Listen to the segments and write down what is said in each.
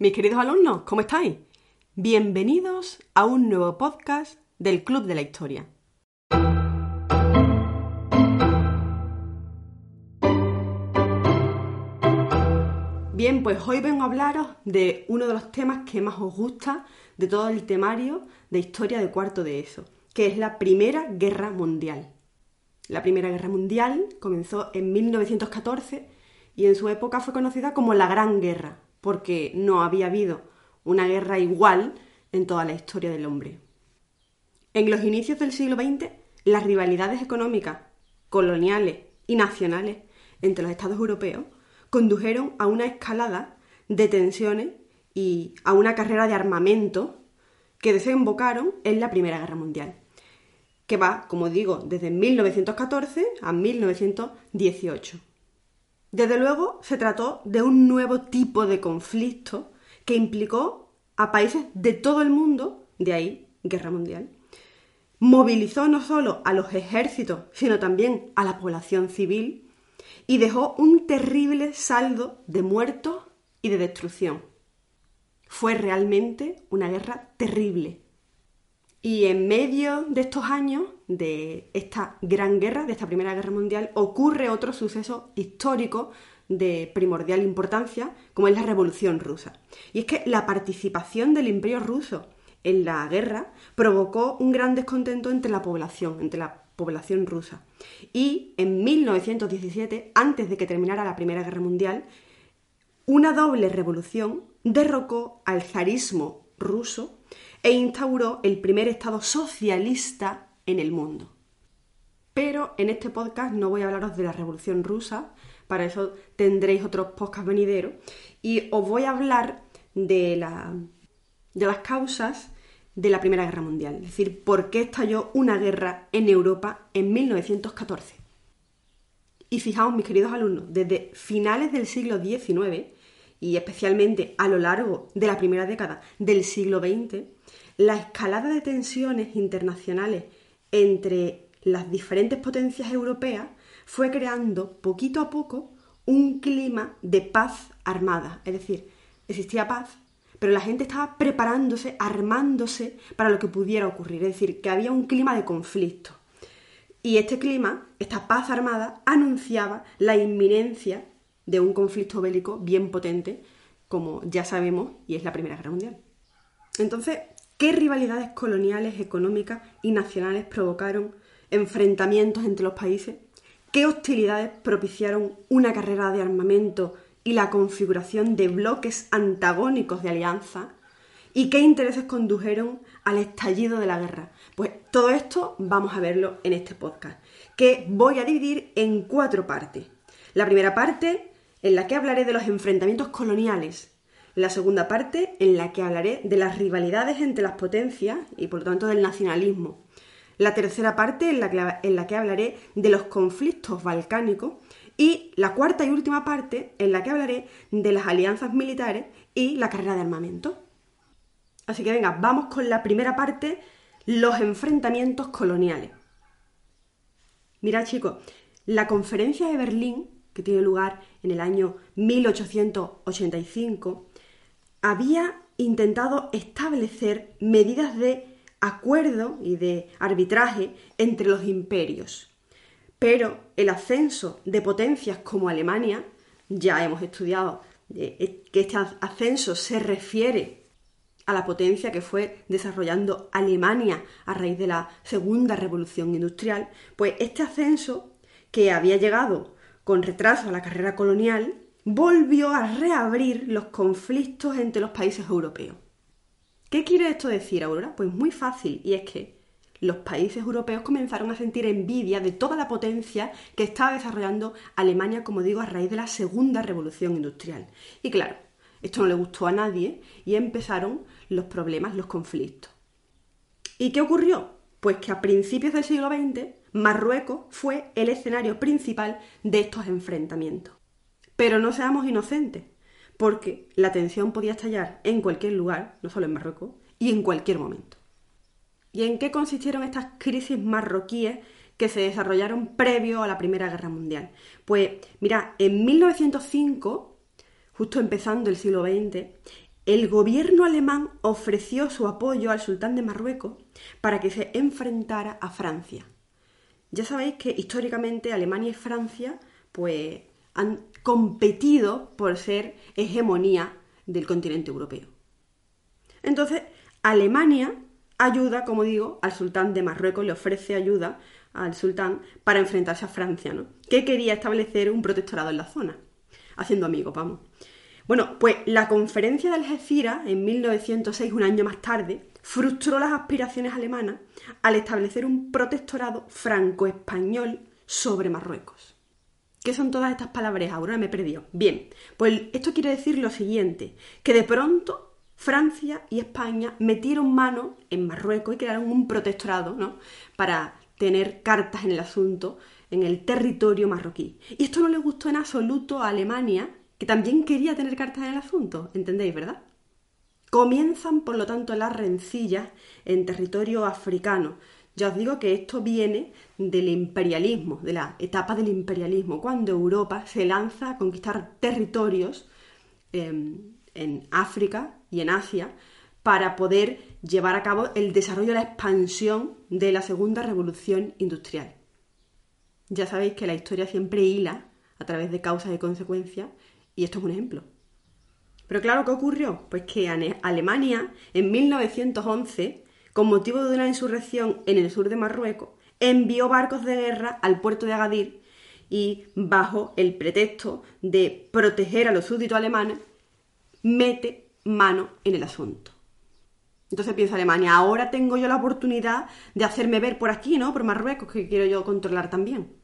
Mis queridos alumnos, ¿cómo estáis? Bienvenidos a un nuevo podcast del Club de la Historia. Bien, pues hoy vengo a hablaros de uno de los temas que más os gusta de todo el temario de historia de cuarto de ESO, que es la Primera Guerra Mundial. La Primera Guerra Mundial comenzó en 1914 y en su época fue conocida como la Gran Guerra, porque no había habido una guerra igual en toda la historia del hombre. En los inicios del siglo XX, las rivalidades económicas, coloniales y nacionales entre los estados europeos condujeron a una escalada de tensiones y a una carrera de armamento que desembocaron en la Primera Guerra Mundial, que va, como digo, desde 1914 a 1918. Desde luego se trató de un nuevo tipo de conflicto que implicó a países de todo el mundo, de ahí Guerra Mundial. Movilizó no solo a los ejércitos, sino también a la población civil y dejó un terrible saldo de muertos y de destrucción. Fue realmente una guerra terrible. Y en medio de estos años, de esta gran guerra, de esta Primera Guerra Mundial, ocurre otro suceso histórico de primordial importancia, como es la Revolución Rusa. Y es que la participación del Imperio Ruso en la guerra provocó un gran descontento entre la población, entre la población rusa. Y en 1917, antes de que terminara la Primera Guerra Mundial, una doble revolución derrocó al zarismo ruso e instauró el primer Estado socialista en el mundo. Pero en este podcast no voy a hablaros de la Revolución Rusa, para eso tendréis otros podcasts venideros, y os voy a hablar de, la, de las causas de la Primera Guerra Mundial, es decir, por qué estalló una guerra en Europa en 1914. Y fijaos, mis queridos alumnos, desde finales del siglo XIX y especialmente a lo largo de la primera década del siglo XX, la escalada de tensiones internacionales entre las diferentes potencias europeas fue creando poquito a poco un clima de paz armada. Es decir, existía paz, pero la gente estaba preparándose, armándose para lo que pudiera ocurrir. Es decir, que había un clima de conflicto. Y este clima, esta paz armada, anunciaba la inminencia de un conflicto bélico bien potente, como ya sabemos, y es la Primera Guerra Mundial. Entonces, ¿qué rivalidades coloniales, económicas y nacionales provocaron enfrentamientos entre los países? ¿Qué hostilidades propiciaron una carrera de armamento y la configuración de bloques antagónicos de alianza? ¿Y qué intereses condujeron al estallido de la guerra? Pues todo esto vamos a verlo en este podcast, que voy a dividir en cuatro partes. La primera parte en la que hablaré de los enfrentamientos coloniales. La segunda parte, en la que hablaré de las rivalidades entre las potencias y por lo tanto del nacionalismo. La tercera parte, en la que, en la que hablaré de los conflictos balcánicos. Y la cuarta y última parte, en la que hablaré de las alianzas militares y la carrera de armamento. Así que venga, vamos con la primera parte, los enfrentamientos coloniales. Mirad chicos, la conferencia de Berlín que tiene lugar en el año 1885, había intentado establecer medidas de acuerdo y de arbitraje entre los imperios. Pero el ascenso de potencias como Alemania, ya hemos estudiado que este ascenso se refiere a la potencia que fue desarrollando Alemania a raíz de la segunda revolución industrial, pues este ascenso que había llegado con retraso a la carrera colonial, volvió a reabrir los conflictos entre los países europeos. ¿Qué quiere esto decir, Aurora? Pues muy fácil, y es que los países europeos comenzaron a sentir envidia de toda la potencia que estaba desarrollando Alemania, como digo, a raíz de la segunda revolución industrial. Y claro, esto no le gustó a nadie y empezaron los problemas, los conflictos. ¿Y qué ocurrió? Pues que a principios del siglo XX Marruecos fue el escenario principal de estos enfrentamientos. Pero no seamos inocentes, porque la tensión podía estallar en cualquier lugar, no solo en Marruecos, y en cualquier momento. ¿Y en qué consistieron estas crisis marroquíes que se desarrollaron previo a la Primera Guerra Mundial? Pues mira, en 1905, justo empezando el siglo XX, el gobierno alemán ofreció su apoyo al sultán de Marruecos para que se enfrentara a Francia. Ya sabéis que históricamente Alemania y Francia pues han competido por ser hegemonía del continente europeo. Entonces, Alemania ayuda, como digo, al sultán de Marruecos, le ofrece ayuda al sultán para enfrentarse a Francia, ¿no? Que quería establecer un protectorado en la zona, haciendo amigos, vamos. Bueno, pues la conferencia de Algeciras, en 1906, un año más tarde, frustró las aspiraciones alemanas al establecer un protectorado franco-español sobre Marruecos. ¿Qué son todas estas palabras? Ahora me he perdido. Bien, pues esto quiere decir lo siguiente, que de pronto Francia y España metieron mano en Marruecos y crearon un protectorado, ¿no? Para tener cartas en el asunto en el territorio marroquí. Y esto no le gustó en absoluto a Alemania, que también quería tener cartas en el asunto, ¿entendéis, verdad? Comienzan, por lo tanto, las rencillas en territorio africano. Ya os digo que esto viene del imperialismo, de la etapa del imperialismo, cuando Europa se lanza a conquistar territorios em, en África y en Asia para poder llevar a cabo el desarrollo la expansión de la segunda revolución industrial. Ya sabéis que la historia siempre hila a través de causas y consecuencias y esto es un ejemplo. Pero claro, ¿qué ocurrió? Pues que Alemania en 1911, con motivo de una insurrección en el sur de Marruecos, envió barcos de guerra al puerto de Agadir y bajo el pretexto de proteger a los súbditos alemanes, mete mano en el asunto. Entonces piensa Alemania, ahora tengo yo la oportunidad de hacerme ver por aquí, ¿no? Por Marruecos, que quiero yo controlar también.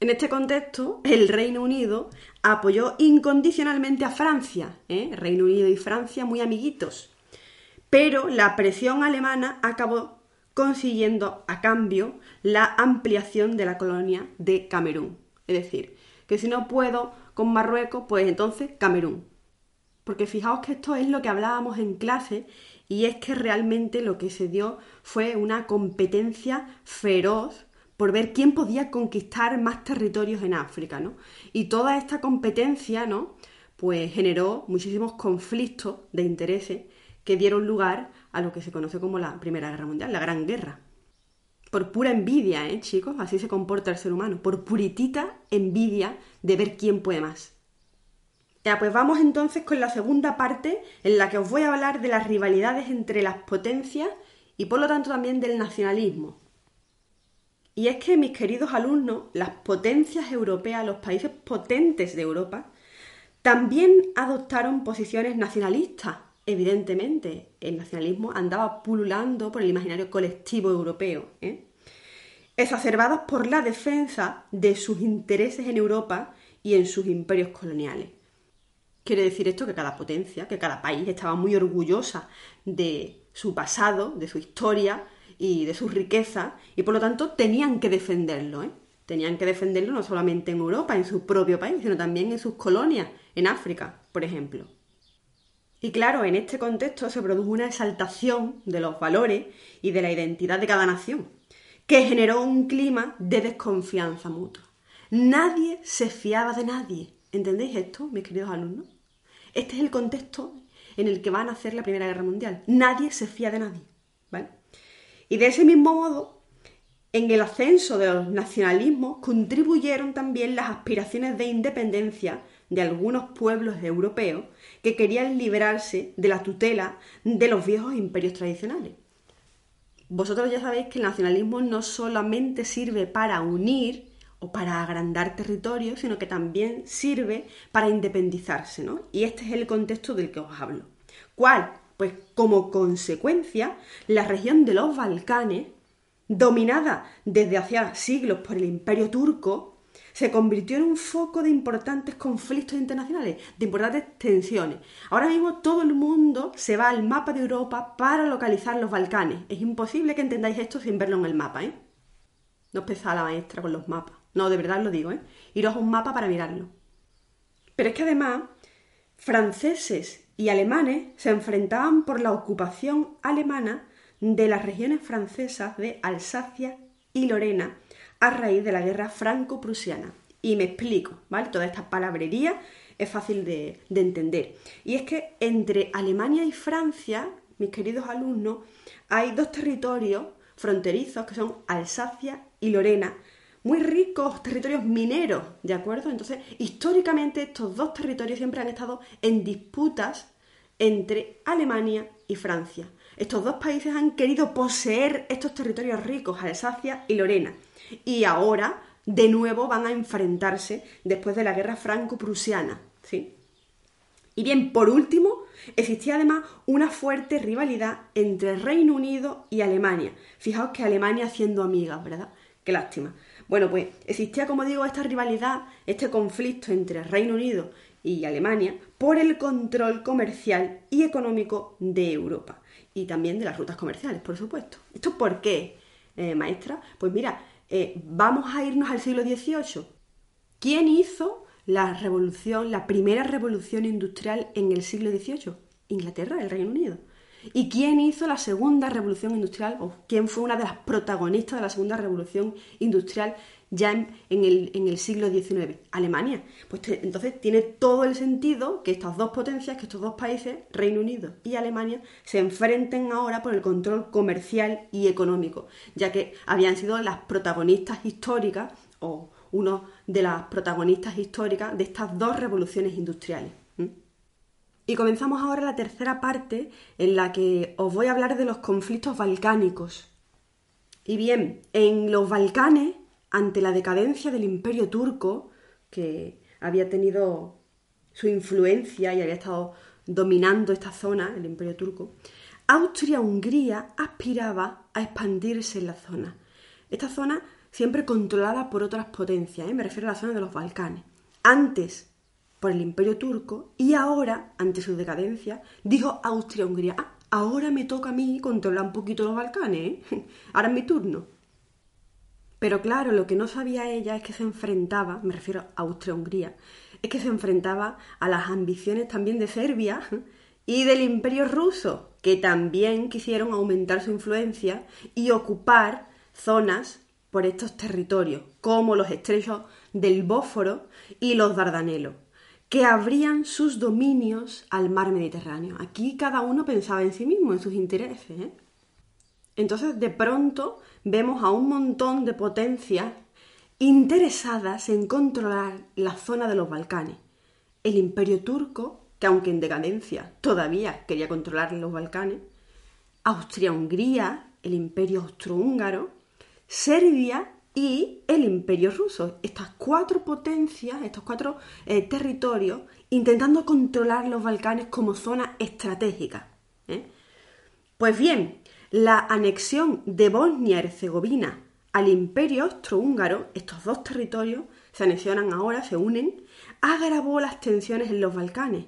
En este contexto, el Reino Unido apoyó incondicionalmente a Francia, ¿eh? Reino Unido y Francia muy amiguitos. Pero la presión alemana acabó consiguiendo a cambio la ampliación de la colonia de Camerún. Es decir, que si no puedo con Marruecos, pues entonces Camerún. Porque fijaos que esto es lo que hablábamos en clase y es que realmente lo que se dio fue una competencia feroz por ver quién podía conquistar más territorios en África, ¿no? Y toda esta competencia, ¿no? Pues generó muchísimos conflictos de intereses que dieron lugar a lo que se conoce como la Primera Guerra Mundial, la Gran Guerra. Por pura envidia, ¿eh, chicos? Así se comporta el ser humano. Por puritita envidia de ver quién puede más. Ya, pues vamos entonces con la segunda parte en la que os voy a hablar de las rivalidades entre las potencias y por lo tanto también del nacionalismo. Y es que, mis queridos alumnos, las potencias europeas, los países potentes de Europa, también adoptaron posiciones nacionalistas. Evidentemente, el nacionalismo andaba pululando por el imaginario colectivo europeo, ¿eh? exacerbados por la defensa de sus intereses en Europa y en sus imperios coloniales. Quiere decir esto que cada potencia, que cada país estaba muy orgullosa de su pasado, de su historia y de sus riquezas, y por lo tanto tenían que defenderlo, ¿eh? Tenían que defenderlo no solamente en Europa, en su propio país, sino también en sus colonias, en África, por ejemplo. Y claro, en este contexto se produjo una exaltación de los valores y de la identidad de cada nación, que generó un clima de desconfianza mutua. Nadie se fiaba de nadie. ¿Entendéis esto, mis queridos alumnos? Este es el contexto en el que va a nacer la Primera Guerra Mundial. Nadie se fía de nadie. ¿vale? Y de ese mismo modo, en el ascenso de los nacionalismos contribuyeron también las aspiraciones de independencia de algunos pueblos europeos que querían liberarse de la tutela de los viejos imperios tradicionales. Vosotros ya sabéis que el nacionalismo no solamente sirve para unir o para agrandar territorios, sino que también sirve para independizarse, ¿no? Y este es el contexto del que os hablo. ¿Cuál? Pues como consecuencia, la región de los Balcanes, dominada desde hacía siglos por el imperio turco, se convirtió en un foco de importantes conflictos internacionales, de importantes tensiones. Ahora mismo todo el mundo se va al mapa de Europa para localizar los Balcanes. Es imposible que entendáis esto sin verlo en el mapa, ¿eh? No os pesa la maestra con los mapas. No, de verdad lo digo, ¿eh? Iros a un mapa para mirarlo. Pero es que además, franceses y alemanes se enfrentaban por la ocupación alemana de las regiones francesas de Alsacia y Lorena a raíz de la guerra franco-prusiana. Y me explico, ¿vale? Toda esta palabrería es fácil de, de entender. Y es que entre Alemania y Francia, mis queridos alumnos, hay dos territorios fronterizos que son Alsacia y Lorena, muy ricos territorios mineros, ¿de acuerdo? Entonces, históricamente estos dos territorios siempre han estado en disputas entre Alemania y Francia. Estos dos países han querido poseer estos territorios ricos, Alsacia y Lorena. Y ahora, de nuevo, van a enfrentarse después de la guerra franco-prusiana. ¿sí? Y bien, por último, existía además una fuerte rivalidad entre Reino Unido y Alemania. Fijaos que Alemania haciendo amigas, ¿verdad? Qué lástima. Bueno, pues existía, como digo, esta rivalidad, este conflicto entre Reino Unido y Alemania por el control comercial y económico de Europa y también de las rutas comerciales, por supuesto. ¿Esto por qué, eh, maestra? Pues mira, eh, vamos a irnos al siglo XVIII. ¿Quién hizo la revolución, la primera revolución industrial en el siglo XVIII? Inglaterra, el Reino Unido. ¿Y quién hizo la segunda revolución industrial o quién fue una de las protagonistas de la segunda revolución industrial ya en, el, siglo XIX? Alemania. Pues entonces tiene todo el sentido que estas dos potencias, que estos dos países, Reino Unido y Alemania, se enfrenten ahora por el control comercial y económico, ya que habían sido las protagonistas históricas o uno de las protagonistas históricas de estas dos revoluciones industriales. Y comenzamos ahora la tercera parte en la que os voy a hablar de los conflictos balcánicos. Y bien, en los Balcanes, ante la decadencia del imperio turco, que había tenido su influencia y había estado dominando esta zona, el imperio turco, Austria-Hungría aspiraba a expandirse en la zona. Esta zona siempre controlada por otras potencias, ¿eh? me refiero a la zona de los Balcanes. Antes por el imperio turco y ahora, ante su decadencia, dijo Austria-Hungría, ah, ahora me toca a mí controlar un poquito los Balcanes, ¿eh? ahora es mi turno. Pero claro, lo que no sabía ella es que se enfrentaba, me refiero a Austria-Hungría, es que se enfrentaba a las ambiciones también de Serbia y del imperio ruso, que también quisieron aumentar su influencia y ocupar zonas por estos territorios, como los estrechos del Bósforo y los Dardanelos que abrían sus dominios al mar Mediterráneo. Aquí cada uno pensaba en sí mismo, en sus intereses. ¿eh? Entonces, de pronto, vemos a un montón de potencias interesadas en controlar la zona de los Balcanes. El imperio turco, que aunque en decadencia todavía quería controlar los Balcanes, Austria-Hungría, el imperio austrohúngaro, Serbia y el imperio ruso. Estas cuatro potencias, estos cuatro eh, territorios, intentando controlar los Balcanes como zona estratégica. ¿eh? Pues bien, la anexión de Bosnia-Herzegovina al imperio austrohúngaro, estos dos territorios se anexionan ahora, se unen, agravó las tensiones en los Balcanes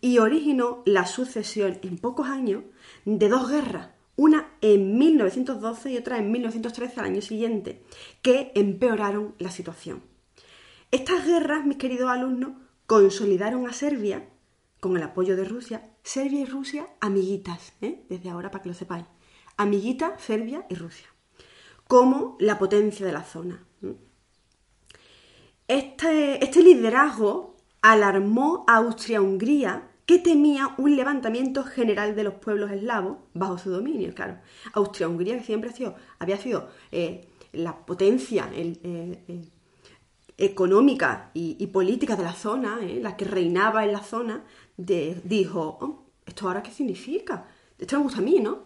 y originó la sucesión en pocos años de dos guerras una en 1912 y otra en 1913 al año siguiente, que empeoraron la situación. Estas guerras, mis queridos alumnos, consolidaron a Serbia, con el apoyo de Rusia, Serbia y Rusia amiguitas, ¿eh? desde ahora para que lo sepáis, amiguitas Serbia y Rusia, como la potencia de la zona. Este, este liderazgo alarmó a Austria-Hungría que temía un levantamiento general de los pueblos eslavos bajo su dominio. Claro, Austria-Hungría, que siempre ha sido, había sido eh, la potencia eh, eh, económica y, política de la zona, la que reinaba en la zona, dijo, oh, ¿esto ahora qué significa? Esto me gusta a mí, ¿no?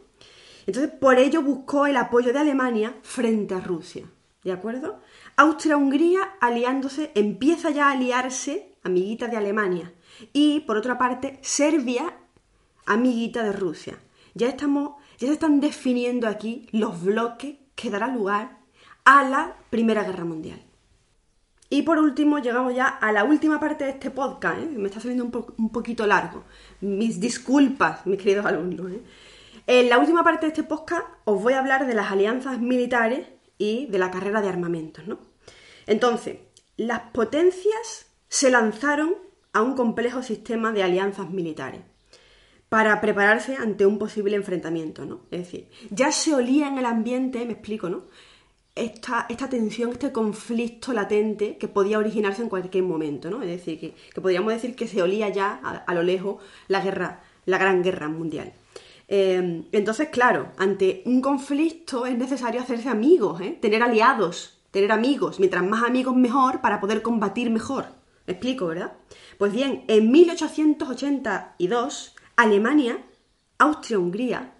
Entonces, por ello buscó el apoyo de Alemania frente a Rusia. ¿De acuerdo? Austria-Hungría aliándose, empieza ya a aliarse, amiguita de Alemania, y por otra parte, Serbia, amiguita de Rusia. Ya, estamos, ya se están definiendo aquí los bloques que darán lugar a la Primera Guerra Mundial. Y por último, llegamos ya a la última parte de este podcast. ¿eh? Me está saliendo un, poquito largo. Mis disculpas, mis queridos alumnos. ¿eh? En la última parte de este podcast os voy a hablar de las alianzas militares y de la carrera de armamentos. ¿no? Entonces, las potencias se lanzaron a un complejo sistema de alianzas militares para prepararse ante un posible enfrentamiento, ¿no? Es decir, ya se olía en el ambiente, me explico, ¿no? esta, esta tensión, este conflicto latente que podía originarse en cualquier momento, ¿no? Es decir, que, podríamos decir que se olía ya a, lo lejos la guerra, la gran guerra mundial. Eh, entonces, claro, ante un conflicto es necesario hacerse amigos, ¿eh? tener aliados, tener amigos. Mientras más amigos, mejor para poder combatir mejor. ¿Me explico, verdad? Pues bien, en 1882, Alemania, Austria-Hungría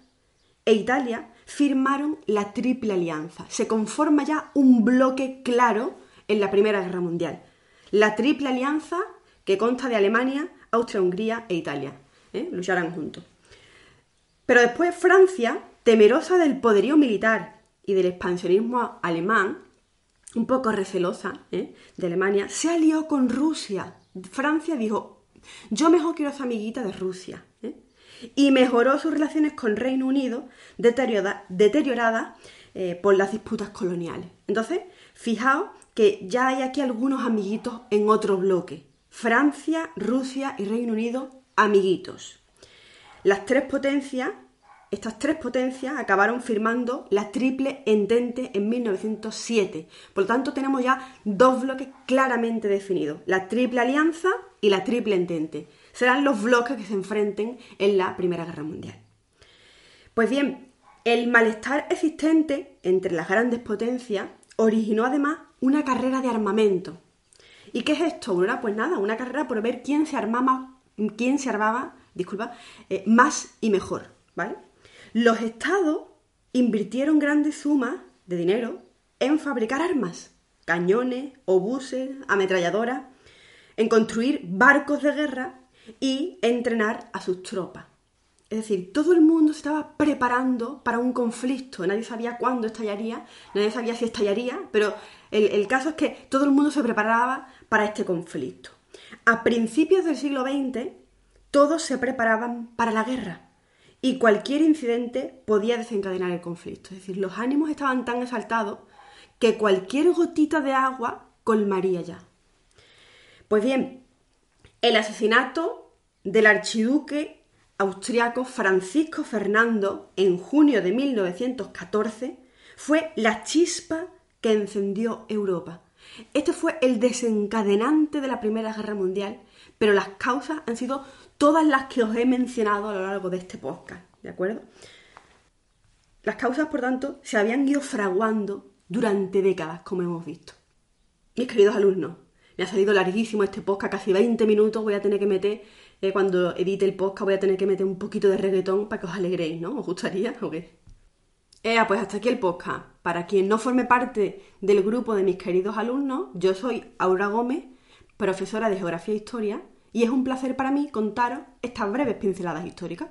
e Italia firmaron la Triple Alianza. Se conforma ya un bloque claro en la Primera Guerra Mundial. La Triple Alianza que consta de Alemania, Austria-Hungría e Italia. ¿eh? Lucharán juntos. Pero después Francia, temerosa del poderío militar y del expansionismo alemán, un poco recelosa ¿eh? de Alemania, se alió con Rusia. Francia dijo, yo mejor quiero esa amiguita de Rusia. ¿eh? y mejoró sus relaciones con Reino Unido, deterioradas eh, por las disputas coloniales. Entonces, fijaos que ya hay aquí algunos amiguitos en otro bloque. Francia, Rusia y Reino Unido, amiguitos. Las tres potencias, estas tres potencias acabaron firmando la Triple Entente en 1907. Por lo tanto, tenemos ya dos bloques claramente definidos, la Triple Alianza y la Triple Entente serán los bloques que se enfrenten en la Primera Guerra Mundial. Pues bien, el malestar existente entre las grandes potencias originó además una carrera de armamento. ¿Y qué es esto? Pues nada, una carrera por ver quién se armaba, quién se armaba, disculpa, eh, más y mejor, ¿vale? Los estados invirtieron grandes sumas de dinero en fabricar armas, cañones, obuses, ametralladoras, en construir barcos de guerra y entrenar a sus tropas. Es decir, todo el mundo se estaba preparando para un conflicto. Nadie sabía cuándo estallaría, nadie sabía si estallaría, pero el, caso es que todo el mundo se preparaba para este conflicto. A principios del siglo XX, todos se preparaban para la guerra y cualquier incidente podía desencadenar el conflicto. Es decir, los ánimos estaban tan exaltados que cualquier gotita de agua colmaría ya. Pues bien, el asesinato del archiduque austriaco Francisco Fernando en junio de 1914 fue la chispa que encendió Europa. Este fue el desencadenante de la Primera Guerra Mundial, pero las causas han sido todas las que os he mencionado a lo largo de este podcast, ¿de acuerdo? Las causas, por tanto, se habían ido fraguando durante décadas, como hemos visto. Mis queridos alumnos, me ha salido larguísimo este podcast, casi 20 minutos. Voy a tener que meter, eh, cuando edite el podcast, voy a tener que meter un poquito de reggaetón para que os alegréis, ¿no? ¿Os gustaría o qué? Eh, pues hasta aquí el podcast. Para quien no forme parte del grupo de mis queridos alumnos, yo soy Aura Gómez, profesora de Geografía e Historia, y es un placer para mí contaros estas breves pinceladas históricas.